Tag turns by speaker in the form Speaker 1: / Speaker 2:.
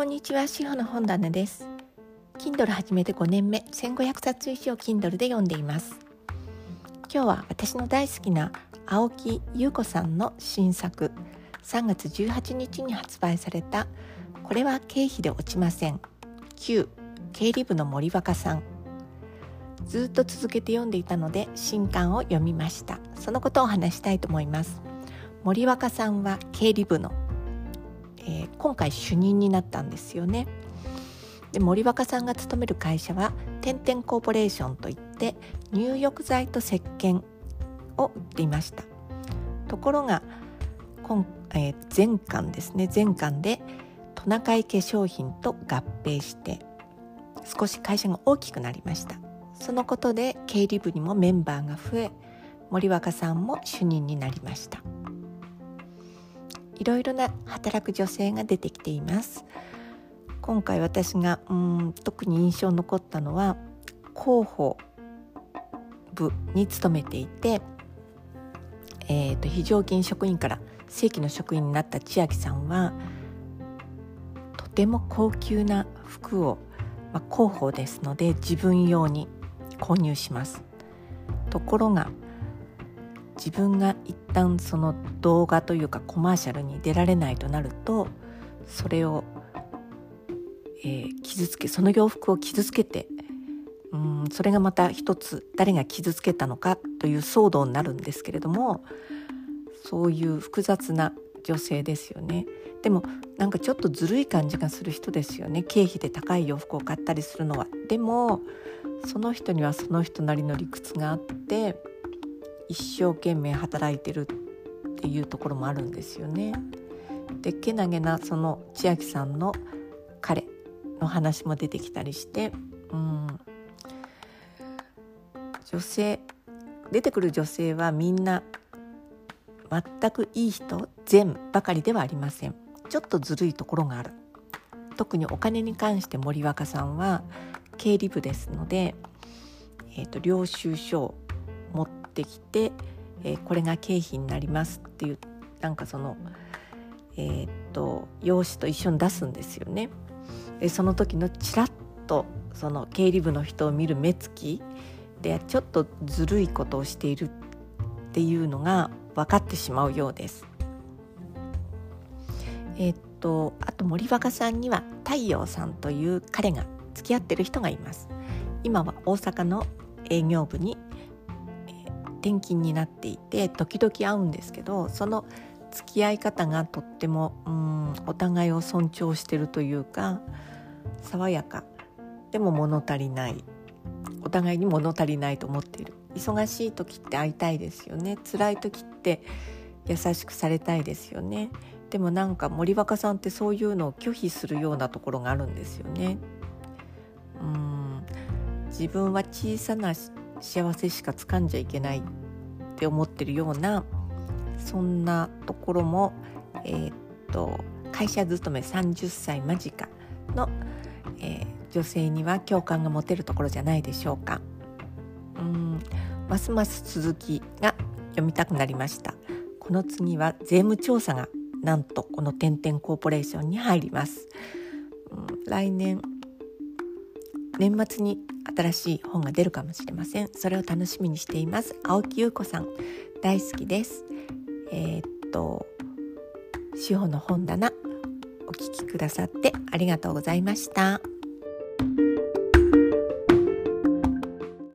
Speaker 1: こんにちは、しほの本棚です。Kindle 始めて5年目、1500冊以上 Kindle で読んでいます。今日は私の大好きな青木優子さんの新作、3月18日に発売されたこれは経費で落ちません。旧経理部の森若さん。ずっと続けて読んでいたので新刊を読みました。そのことを話したいと思います。森若さんは経理部のえー、今回主任になったんですよね。で森若さんが勤める会社は天天コーポレーションといって入浴剤と石鹸を売っていました。ところが今、えー、前巻ですね。前巻でトナカイ化粧品と合併して少し会社が大きくなりました。そのことで経理部にもメンバーが増え森若さんも主任になりました。いろいろな働く女性が出てきています。今回私がうん特に印象残ったのは広報部に勤めていて、えーと、非常勤職員から正規の職員になった千秋さんはとても高級な服を、まあ、広報ですので自分用に購入します。ところが自分が一旦その動画というかコマーシャルに出られないとなるとそれを、えー、傷つけその洋服を傷つけてうんそれがまた一つ誰が傷つけたのかという騒動になるんですけれどもそういう複雑な女性ですよね。でもなんかちょっとずるい感じがする人ですよね。経費で高い洋服を買ったりするのは。でもその人にはその人なりの理屈があって一生懸命働いてるっていうところもあるんですよね。でけなげなその千秋さんの彼の話も出てきたりして、うん、女性出てくる女性はみんな全くいい人善ばかりではありません。ちょっとずるいところがある。特にお金に関して森若さんは経理部ですので、えーと、領収書ってきて、えー、これが経費になりますっていうなんかそのえー、っと用紙と一緒に出すんですよね。でその時のちらっとその経理部の人を見る目つきでちょっとずるいことをしているっていうのが分かってしまうようです。えー、っとあと森若さんには太陽さんという彼が付き合ってる人がいます。今は大阪の営業部に転勤になっていて時々会うんですけどその付き合い方がとってもうんお互いを尊重してるというか爽やか。でも物足りない。お互いに物足りないと思っている。忙しい時って会いたいですよね。辛い時って優しくされたいですよね。でもなんか森若さんってそういうのを拒否するようなところがあるんですよね。うん。自分は小さな幸せしか掴んじゃいけないって思ってるようなそんなところも、えー、っと会社勤め30歳間近の、えー、女性には共感が持てるところじゃないでしょうか。うんますます続きが読みたくなりました。この次は税務調査がなんとこの点々コーポレーションに入ります。うん、来年年末に新しい本が出るかもしれません。それを楽しみにしています。青木優子さん大好きです。えー、っと司法の本棚お聞きくださってありがとうございました。